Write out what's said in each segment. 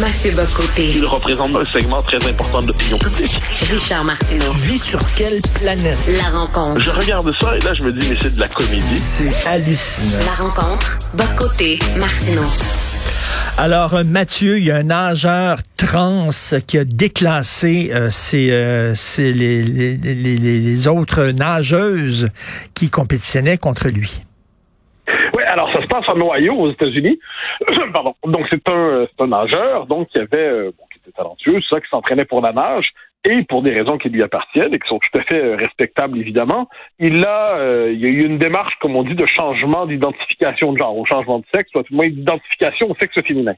Mathieu Bocoté. Il représente un segment très important de l'opinion publique. Richard Martineau. Tu vis sur quelle planète? La rencontre. Je regarde ça et là, je me dis, mais c'est de la comédie. C'est hallucinant. La rencontre. Bocoté. Martineau. Alors, euh, Mathieu, il y a un nageur trans qui a déclassé euh, ses, euh, ses- les- les- les- les autres nageuses qui compétitionnaient contre lui. Alors ça se passe en Ohio, aux États-Unis. Pardon. Donc c'est un, c'est un nageur, donc qui avait, euh, bon, qui était talentueux, ça, qui s'entraînait pour la nage et pour des raisons qui lui appartiennent et qui sont tout à fait euh, respectables évidemment. Il a, euh, il y a eu une démarche, comme on dit, de changement d'identification de genre, au changement de sexe, soit moins d'identification au sexe féminin.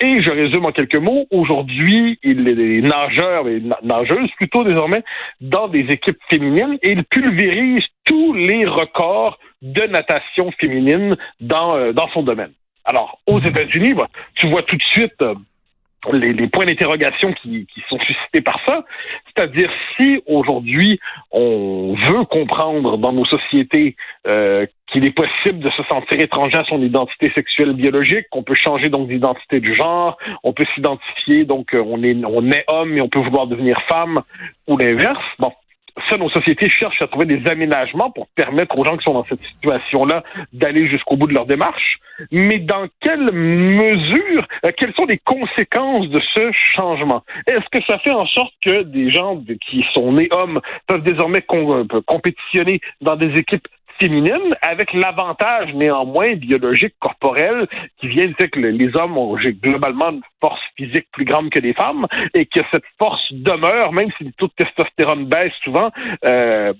Et je résume en quelques mots. Aujourd'hui, il est nageur et na- nageuse plutôt désormais dans des équipes féminines et il pulvérise tous les records de natation féminine dans, euh, dans son domaine. Alors, aux États-Unis, bah, tu vois tout de suite euh, les, les points d'interrogation qui, qui sont suscités par ça. C'est-à-dire si aujourd'hui on veut comprendre dans nos sociétés euh, qu'il est possible de se sentir étranger à son identité sexuelle biologique, qu'on peut changer donc d'identité du genre, on peut s'identifier donc euh, on est on est homme et on peut vouloir devenir femme ou l'inverse. Bon, ça, nos sociétés cherchent à trouver des aménagements pour permettre aux gens qui sont dans cette situation-là d'aller jusqu'au bout de leur démarche. Mais dans quelle mesure, euh, quelles sont les conséquences de ce changement? Est-ce que ça fait en sorte que des gens qui sont nés hommes peuvent désormais euh, compétitionner dans des équipes féminines avec l'avantage néanmoins biologique corporel qui vient du fait que le- les hommes ont globalement une force physique plus grande que les femmes et que cette force demeure même si le taux de testostérone baisse souvent euh,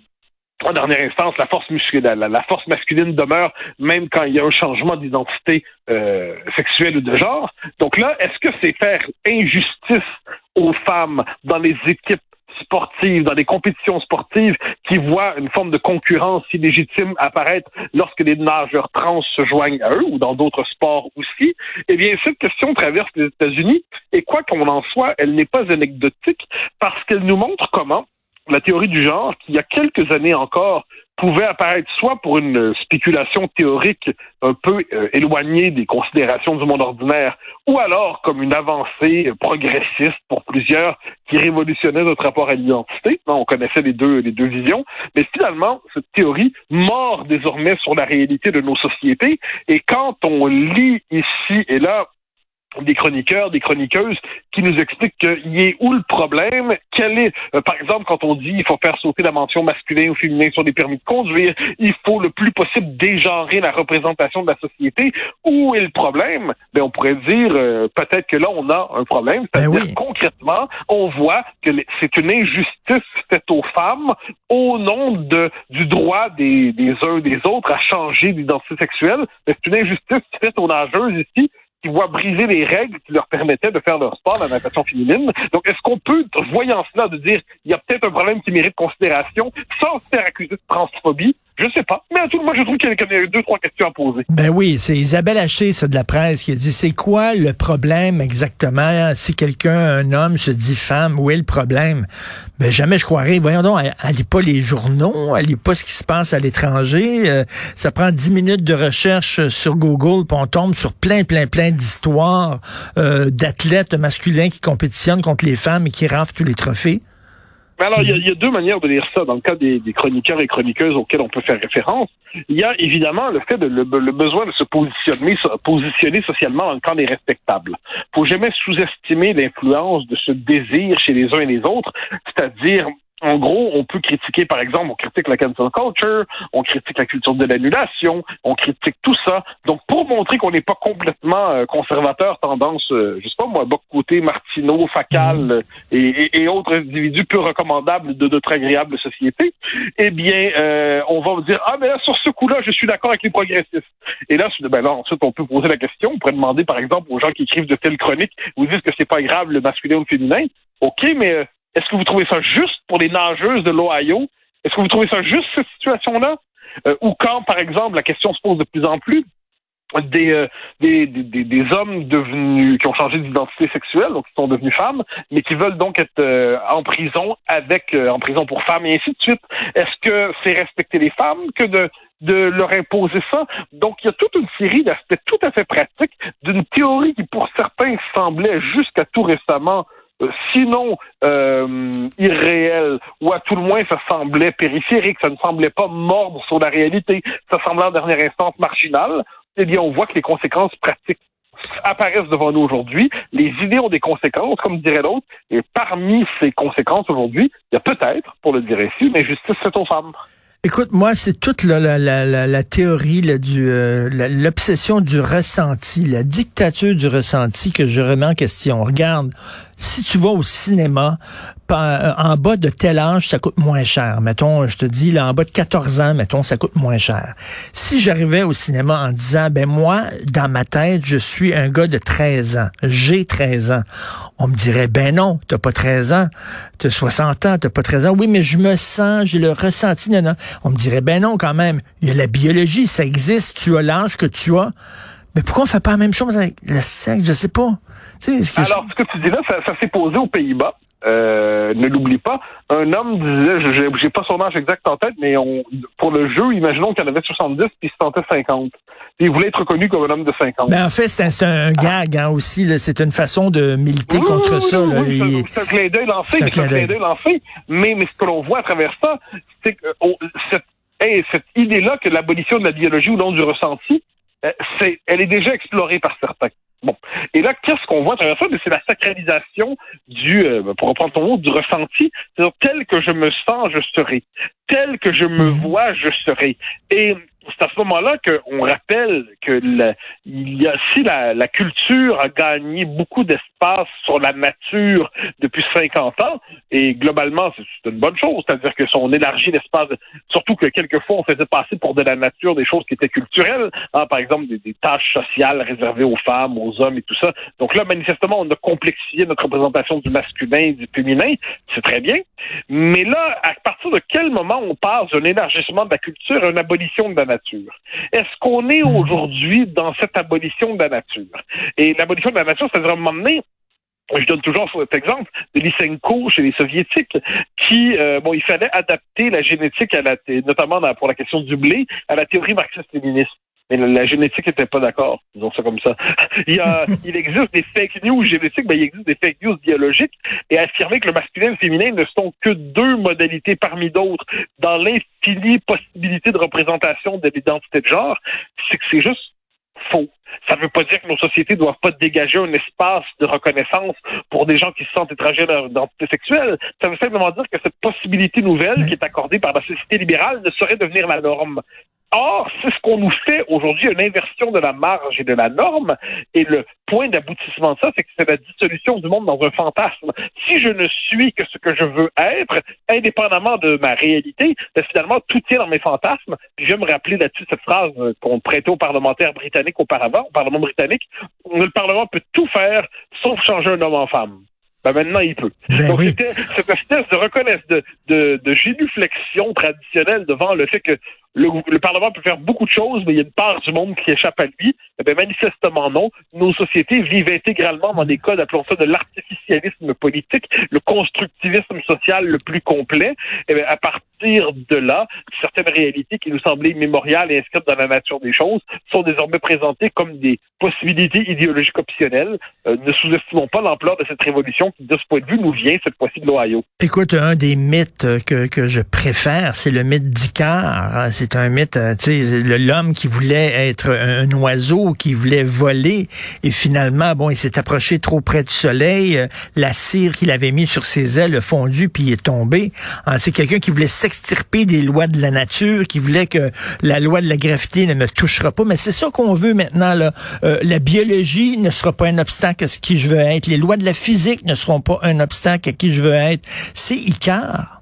en dernière instance, la force musculaire, la, la force masculine demeure même quand il y a un changement d'identité euh, sexuelle ou de genre. Donc là, est-ce que c'est faire injustice aux femmes dans les équipes sportives, dans les compétitions sportives qui voient une forme de concurrence illégitime apparaître lorsque les nageurs trans se joignent à eux ou dans d'autres sports aussi, eh bien, cette question traverse les États-Unis et quoi qu'on en soit, elle n'est pas anecdotique parce qu'elle nous montre comment la théorie du genre, qui il y a quelques années encore pouvait apparaître soit pour une spéculation théorique un peu euh, éloignée des considérations du monde ordinaire, ou alors comme une avancée progressiste pour plusieurs qui révolutionnait notre rapport à l'identité. On connaissait les deux, les deux visions, mais finalement, cette théorie mord désormais sur la réalité de nos sociétés, et quand on lit ici et là des chroniqueurs, des chroniqueuses qui nous expliquent qu'il est où le problème, quel est, euh, par exemple, quand on dit il faut faire sauter la mention masculin ou féminin sur les permis de conduire, il faut le plus possible dégenrer la représentation de la société. Où est le problème? Ben, on pourrait dire euh, peut-être que là, on a un problème. Ben oui. concrètement, on voit que c'est une injustice faite aux femmes au nom de, du droit des, des uns et des autres à changer d'identité sexuelle. Mais c'est une injustice faite aux nageuses ici qui voient briser les règles qui leur permettaient de faire leur sport, la natation féminine. Donc, est-ce qu'on peut, voyant cela, de dire il y a peut-être un problème qui mérite considération sans se faire accuser de transphobie? Je sais pas. Mais à tout le je trouve qu'il y a deux, trois questions à poser. Ben oui, c'est Isabelle Haché, ça, de la presse, qui a dit, c'est quoi le problème exactement? Si quelqu'un, un homme, se dit femme, où est le problème? Ben jamais je croirais. Voyons donc, elle, lit pas les journaux, elle lit pas ce qui se passe à l'étranger. euh, ça prend dix minutes de recherche sur Google, puis on tombe sur plein, plein, plein d'histoires euh, d'athlètes masculins qui compétitionnent contre les femmes et qui raflent tous les trophées. Mais alors, il y, a, deux manières de lire ça. Dans le cas des, chroniqueurs et chroniqueuses auxquels on peut faire référence, il y a évidemment le fait de le, le besoin de se positionner, so- positionner socialement dans le camp des respectables. Faut jamais sous-estimer l'influence de ce désir chez les uns et les autres, c'est-à-dire en gros, on peut critiquer, par exemple, on critique la cancel culture, on critique la culture de l'annulation, on critique tout ça. Donc, pour montrer qu'on n'est pas complètement euh, conservateur, tendance, euh, je sais pas moi, Boc côté, Martineau, Facal euh, et, et- et autres individus peu recommandables de notre agréable société, eh bien, euh, on va vous dire, ah, mais là, sur ce coup-là, je suis d'accord avec les progressistes. Et là, ben là, ensuite, on peut poser la question, on pourrait demander, par exemple, aux gens qui écrivent de telles chroniques, vous disent que c'est pas grave le masculin ou le féminin. OK, mais euh, est-ce que vous trouvez ça juste pour les nageuses de l'Ohio? Est-ce que vous trouvez ça juste, cette situation-là? Euh, ou quand, par exemple, la question se pose de plus en plus, des, euh, des, des, des- hommes devenus qui ont changé d'identité sexuelle, donc qui sont devenus femmes, mais qui veulent donc être euh, en prison avec euh, en prison pour femmes et ainsi de suite. Est-ce que c'est respecter les femmes que de de leur imposer ça? Donc, il y a toute une série d'aspects tout à fait pratiques d'une théorie qui, pour certains, semblait jusqu'à tout récemment sinon euh, irréel, ou à tout le moins ça semblait périphérique, ça ne semblait pas mordre sur la réalité, ça semblait en dernière instance marginal, eh bien on voit que les conséquences pratiques apparaissent devant nous aujourd'hui. Les idées ont des conséquences, comme dirait l'autre, et parmi ces conséquences aujourd'hui, il y a peut-être, pour le dire ainsi, une injustice faite aux femmes. Écoute, moi, c'est toute la, la, la, la, théorie du euh, l'obsession du ressenti, la dictature du ressenti que je remets en question. Regarde, si tu vas au cinéma, euh, en bas de tel âge, ça coûte moins cher. Mettons, je te dis, là, en bas de 14 ans, mettons, ça coûte moins cher. Si j'arrivais au cinéma en disant, ben moi, dans ma tête, je suis un gars de 13 ans, j'ai 13 ans, on me dirait, ben non, t'as pas 13 ans, t'as 60 ans, t'as pas 13 ans. Oui, mais je me sens, j'ai le ressenti. Non, non. On me dirait, ben non, quand même, il y a la biologie, ça existe, tu as l'âge que tu as. Mais pourquoi on fait pas la même chose avec le sexe? Je sais pas. Alors, ce que tu dis là, ça, ça s'est posé aux Pays-Bas. Euh, ne l'oublie pas. Un homme disait, j'ai pas son âge exact en tête, mais on, pour le jeu, imaginons qu'il en avait 70 puis il se tentait 50. il voulait être reconnu comme un homme de 50. Mais en fait, c'est un, gag hein, aussi. C'est une façon de militer contre ça. C'est un clin d'œil lancé, c'est un clin d'œil lancé. Mais, mais ce que l'on voit à travers ça, c'est que oh, cette, cette idée-là que l'abolition de la biologie ou non du ressenti, euh, c'est, elle est déjà explorée par certains. Bon. Et là, qu'est-ce qu'on voit? À travers ça? C'est la sacralisation du, euh, pour reprendre ton mot, du ressenti. C'est-à-dire, tel que je me sens, je serai. Tel que je me mhm. vois, je serai. Et c'est à ce moment-là qu'on rappelle que il y a, si la, la, culture a gagné beaucoup d'espace sur la nature depuis 50 ans, et globalement, c'est une bonne chose, c'est-à-dire que si on élargit l'espace, surtout que quelquefois on faisait passer pour de la nature des choses qui étaient culturelles, hein, par exemple des, des, tâches sociales réservées aux femmes, aux hommes et tout ça. Donc là, manifestement, on a complexifié notre représentation du masculin et du féminin, c'est très bien. Mais là, à partir de quel moment on passe d'un élargissement de la culture à une abolition de la nature. Est-ce qu'on est hmm. aujourd'hui dans cette abolition de la nature? Et l'abolition de la nature, c'est-à-dire à un moment donné, je donne toujours cet exemple de Lysenko chez les soviétiques, qui euh, bon, il fallait adapter la génétique à la, notamment pour la question du blé, à la théorie marxiste-léniniste. Mais la, génétique n'était pas d'accord, disons ça comme ça. il, y a, il existe des fake news génétiques, mais il existe des fake news biologiques, et affirmer que le masculin et le féminin ne sont que deux modalités parmi d'autres dans l'infinie possibilité de représentation de l'identité de genre, c'est que c'est juste faux. Ça ne veut pas dire que nos sociétés ne doivent pas dégager un espace de reconnaissance pour des gens qui se sentent étrangers à leur identité sexuelle. Ça veut simplement dire que cette possibilité nouvelle qui est accordée par la société libérale ne saurait devenir la norme. Or, c'est ce qu'on nous fait aujourd'hui, une inversion de la marge et de la norme. Et le point d'aboutissement de ça, c'est que c'est la dissolution du monde dans un fantasme. Si je ne suis que ce que je veux être, indépendamment de ma réalité, ben finalement, tout tient dans mes fantasmes. Puis je vais me rappeler là-dessus cette phrase qu'on prêtait aux parlementaires britanniques auparavant, au Parlement britannique. Le Parlement peut tout faire, sauf changer un homme en femme. Ben maintenant, il peut. Ben Donc, c'était cette espèce de reconnaissance, de, de, de génuflexion traditionnelle devant le fait que le, Parlement peut faire beaucoup de choses, mais il y a une part du monde qui échappe à lui. Eh bien, manifestement non. Nos sociétés vivent intégralement dans des codes, appelons ça de l'artificialisme politique, le constructivisme social le plus complet. Eh bien, à partir de là, certaines réalités qui nous semblaient immémoriales et inscrites dans la nature des choses sont désormais présentées comme des possibilités idéologiques optionnelles. Euh, ne sous-estimons pas l'ampleur de cette révolution qui, de ce point de vue, nous vient cette fois-ci de l'Ohio. Écoute, un des mythes que, que je préfère, c'est le mythe d'Icare c'est un mythe, euh, l'homme qui voulait être un, oiseau, qui voulait voler, et finalement, bon, il s'est approché trop près du soleil, euh, la cire qu'il avait mis sur ses ailes a fondu, puis il est tombé. Ah, c'est quelqu'un qui voulait s'extirper des lois de la nature, qui voulait que la loi de la gravité ne me touchera pas. Mais c'est ça qu'on veut maintenant, là. Euh, la biologie ne sera pas un obstacle à ce qui je veux être. Les lois de la physique ne seront pas un obstacle à qui je veux être. C'est Icar.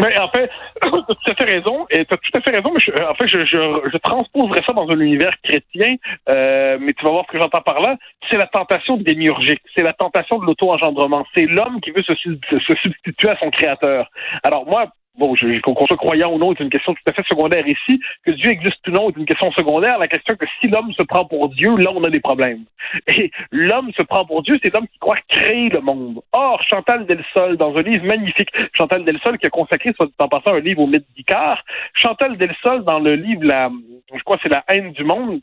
Mais en fait, tu as tout à fait raison. Et tu as tout à fait raison, mais je, en fait, je, je, je, transposerais ça dans un univers chrétien, euh, mais tu vas voir ce que j'entends par là. C'est la tentation de démiurgique. C'est la tentation de l'auto-engendrement. C'est l'homme qui veut se, se, substituer à son créateur. Alors moi, bon, qu'on soit croyant ou non est une question tout à fait secondaire ici. Que Dieu existe ou non est une question secondaire. La question que si l'homme se prend pour Dieu, là, on a des problèmes. Et l'homme se prend pour Dieu, c'est l'homme qui croit créer le monde. Or, Chantal Delsol, dans un livre magnifique, Chantal Delsol qui a consacré, en passant, un livre au mythe d'Icare, Chantal Delsol, dans le livre, la, je crois c'est La haine du monde,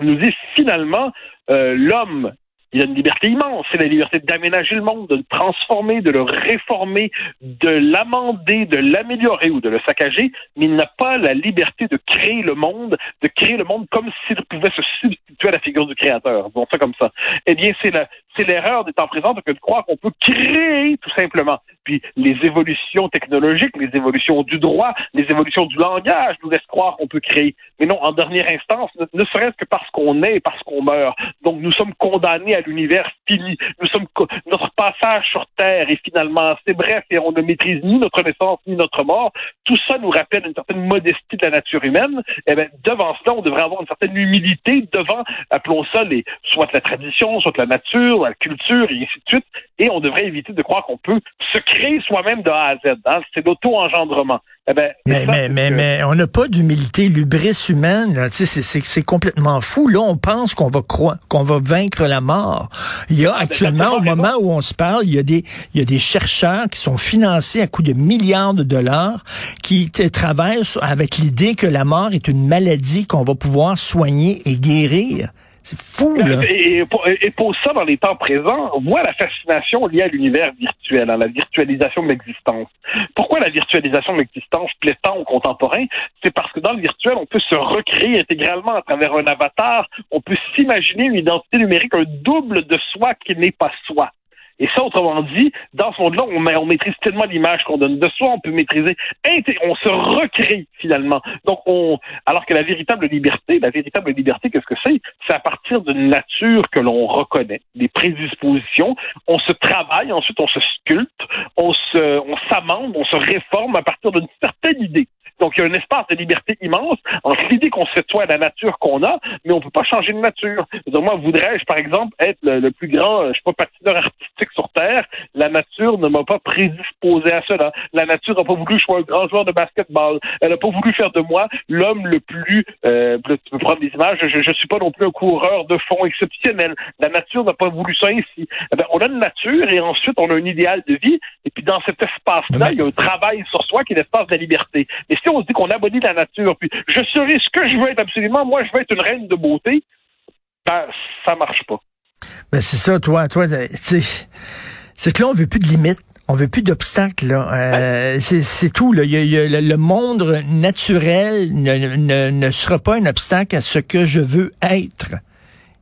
nous dit finalement, euh, l'homme il a une liberté immense. C'est la liberté d'aménager le monde, de le transformer, de le réformer, de l'amender, de l'améliorer ou de le saccager, mais il n'a pas la liberté de créer le monde, de créer le monde comme s'il pouvait se substituer à la figure du créateur. Bon, ça comme ça. Eh bien, c'est la, c'est l'erreur des temps présents que de croire qu'on peut créer tout simplement. Puis les évolutions technologiques, les évolutions du droit, les évolutions du langage nous laissent croire qu'on peut créer. Mais non, en dernière instance, ne, serait-ce que parce qu'on est et parce qu'on meurt. Donc nous sommes condamnés à l'univers fini. Nous sommes notre passage sur Terre est finalement assez bref et on ne maîtrise ni notre naissance ni notre mort. Tout ça nous rappelle une certaine modestie de la nature humaine. Eh bien, devant cela, on devrait avoir une certaine humilité devant, appelons ça soit la tradition, soit la nature, la culture, et ainsi de suite. Et on devrait éviter de croire qu'on peut se créer soi-même de A à Z. Hein. C'est l'auto-engendrement. Eh ben, mais, mais, mais, mais, on n'a pas d'humilité, l'ubris humaine. C'est complètement fou. Là, on pense qu'on va croire, qu'on va vaincre la mort. Il y a actuellement, au moment où on se parle, il y a des, il y a des chercheurs qui sont financés à coût de milliards de dollars qui travaillent avec l'idée que la mort est une maladie qu'on va pouvoir soigner et guérir. C'est fou, là. Et, pour, ça, dans les temps présents, voit la fascination liée à l'univers virtuel, à la virtualisation de l'existence. Pourquoi la virtualisation de l'existence plaît tant aux contemporains? C'est parce que dans le virtuel, on peut se recréer intégralement à travers un avatar. On peut s'imaginer une identité numérique, un double de soi qui n'est pas soi. Et ça, autrement dit, dans ce monde-là, on, maîtrise tellement l'image qu'on donne de soi, on peut maîtriser, on se recrée finalement. Donc, on, alors que la véritable liberté, la véritable liberté, qu'est-ce que c'est? C'est à partir d'une nature que l'on reconnaît, des prédispositions. On se travaille, ensuite on se sculpte, on on s'amende, on se réforme à partir d'une certaine idée. Donc, il y a un espace de liberté immense entre l'idée qu'on se de la nature qu'on a, mais on peut pas changer de nature. Donc, moi, voudrais-je, par exemple, être le, plus grand, je sais pas, patineur artistique sur. La nature ne m'a pas prédisposé à cela. La nature n'a pas voulu que je sois un grand joueur de basketball. Elle n'a pas voulu faire de moi l'homme le plus, euh, tu peux prendre des images, je, ne suis pas non plus un coureur de fond exceptionnel. La nature n'a pas voulu ça ici. Eh on a une nature et ensuite on a un idéal de vie. Et puis dans cet espace-là, il y a un travail sur soi qui est l'espace de la liberté. Et si on se dit qu'on abolit la nature, puis je serai ce que je veux être absolument, moi je veux être une reine de beauté, ben, ça marche pas. Ben c'est ça, toi, toi, tu c'est que là on veut plus de limites. On veut plus d'obstacles. Euh, c'est tout. Là. le monde naturel ne, ne sera pas un obstacle à ce que je veux être.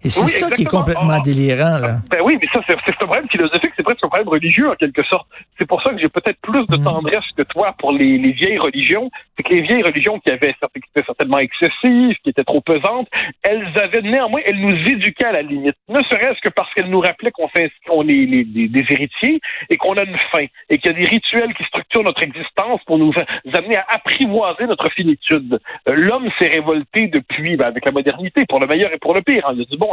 Et c'est ça qui est complètement ah, délirant, là. Ben oui, mais ça, c'est un problème philosophique, c'est presque un problème religieux, en quelque sorte. C'est pour ça que j'ai peut-être plus de mm. tendresse que toi pour les, les vieilles religions. C'est que les vieilles religions qui avaient qui étaient certainement excessives, qui étaient trop pesantes, elles avaient néanmoins, elles nous éduquaient à la limite. Ne serait-ce que parce qu'elles nous rappelaient qu'on qu'on est les, des héritiers et qu'on a une fin. Et qu'il y a des rituels qui structurent notre existence pour nous amener à apprivoiser notre finitude. Euh, l'homme s'est révolté depuis, ben, avec la modernité, pour le meilleur et pour le pire. Hein. Il a dit, bon,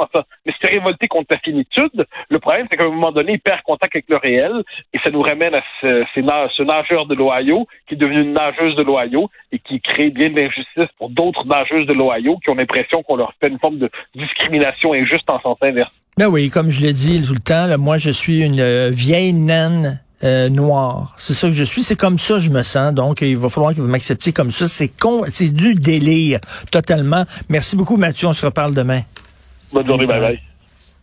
mais c'est révolté contre la finitude. Le problème, c'est qu'à un moment donné, il perd contact avec le réel et ça nous ramène à ce, nageur de l'Ohio qui est devenu une nageuse de l'Ohio et qui crée bien de l'injustice pour d'autres nageuses de l'Ohio qui ont l'impression qu'on leur fait une forme de discrimination injuste en sens inverse. Ben oui, comme je le dis tout le temps, moi je suis une euh, vieille naine euh, noire. C'est ça que je suis. C'est comme ça que je me sens. Donc, il va falloir que vous m'acceptiez comme ça. C'est con, c'est du délire, totalement. Merci beaucoup, Mathieu. On se reparle demain. Bonne journée, bye bye.